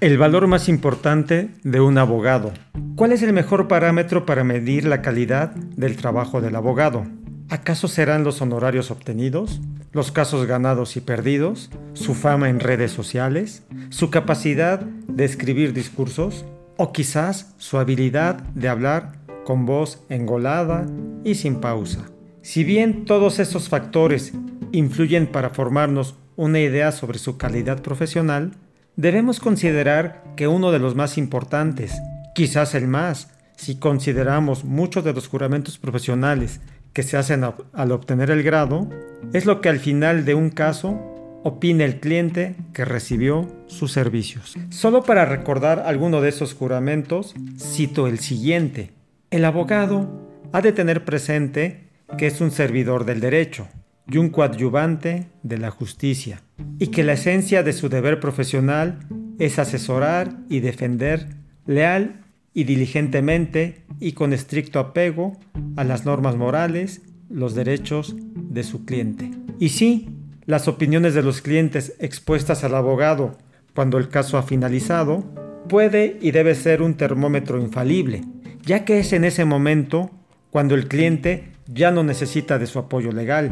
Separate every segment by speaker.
Speaker 1: El valor más importante de un abogado. ¿Cuál es el mejor parámetro para medir la calidad del trabajo del abogado? ¿Acaso serán los honorarios obtenidos? ¿Los casos ganados y perdidos? ¿Su fama en redes sociales? ¿Su capacidad de escribir discursos? ¿O quizás su habilidad de hablar con voz engolada y sin pausa? Si bien todos esos factores influyen para formarnos una idea sobre su calidad profesional, debemos considerar que uno de los más importantes, quizás el más, si consideramos muchos de los juramentos profesionales que se hacen al obtener el grado, es lo que al final de un caso opina el cliente que recibió sus servicios. Solo para recordar alguno de esos juramentos, cito el siguiente. El abogado ha de tener presente que es un servidor del derecho, y un coadyuvante de la justicia, y que la esencia de su deber profesional es asesorar y defender leal y diligentemente y con estricto apego a las normas morales, los derechos de su cliente. Y sí, las opiniones de los clientes expuestas al abogado cuando el caso ha finalizado puede y debe ser un termómetro infalible, ya que es en ese momento cuando el cliente ya no necesita de su apoyo legal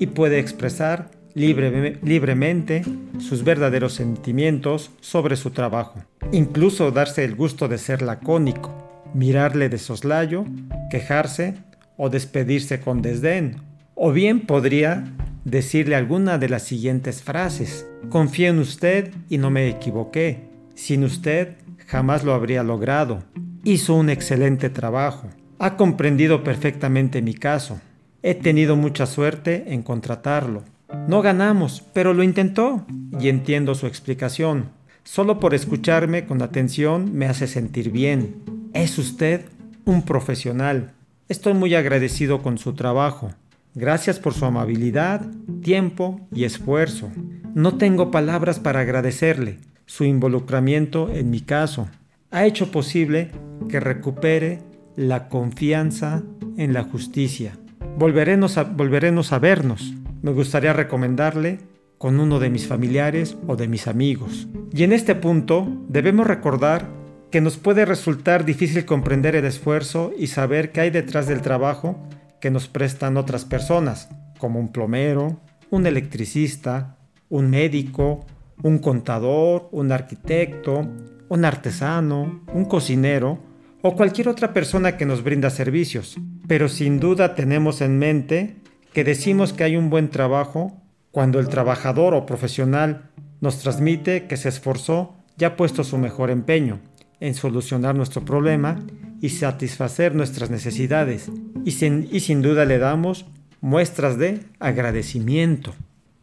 Speaker 1: y puede expresar libremente sus verdaderos sentimientos sobre su trabajo. Incluso darse el gusto de ser lacónico, mirarle de soslayo, quejarse o despedirse con desdén. O bien podría decirle alguna de las siguientes frases. Confío en usted y no me equivoqué. Sin usted jamás lo habría logrado. Hizo un excelente trabajo. Ha comprendido perfectamente mi caso. He tenido mucha suerte en contratarlo. No ganamos, pero lo intentó y entiendo su explicación. Solo por escucharme con atención me hace sentir bien. Es usted un profesional. Estoy muy agradecido con su trabajo. Gracias por su amabilidad, tiempo y esfuerzo. No tengo palabras para agradecerle. Su involucramiento en mi caso ha hecho posible que recupere la confianza en la justicia. Volveremos a, volveremos a vernos. Me gustaría recomendarle con uno de mis familiares o de mis amigos. Y en este punto debemos recordar que nos puede resultar difícil comprender el esfuerzo y saber qué hay detrás del trabajo que nos prestan otras personas, como un plomero, un electricista, un médico, un contador, un arquitecto, un artesano, un cocinero o cualquier otra persona que nos brinda servicios. Pero sin duda tenemos en mente que decimos que hay un buen trabajo cuando el trabajador o profesional nos transmite que se esforzó y ha puesto su mejor empeño en solucionar nuestro problema y satisfacer nuestras necesidades y sin, y sin duda le damos muestras de agradecimiento.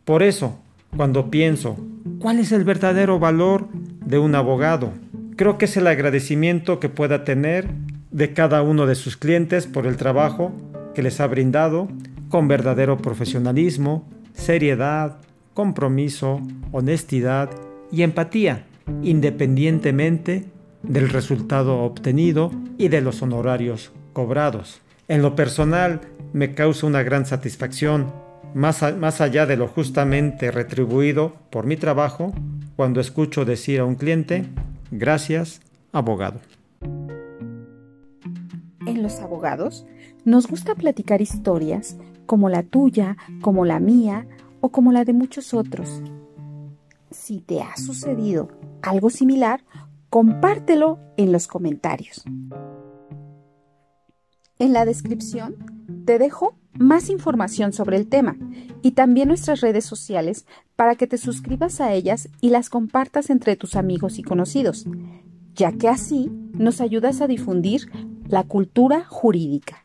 Speaker 1: Por eso, cuando pienso, ¿cuál es el verdadero valor de un abogado? Creo que es el agradecimiento que pueda tener de cada uno de sus clientes por el trabajo que les ha brindado con verdadero profesionalismo, seriedad, compromiso, honestidad y empatía, independientemente del resultado obtenido y de los honorarios cobrados. En lo personal, me causa una gran satisfacción, más, más allá de lo justamente retribuido por mi trabajo, cuando escucho decir a un cliente, Gracias, abogado.
Speaker 2: En los abogados nos gusta platicar historias como la tuya, como la mía o como la de muchos otros. Si te ha sucedido algo similar, compártelo en los comentarios. En la descripción te dejo más información sobre el tema y también nuestras redes sociales para que te suscribas a ellas y las compartas entre tus amigos y conocidos, ya que así nos ayudas a difundir la cultura jurídica.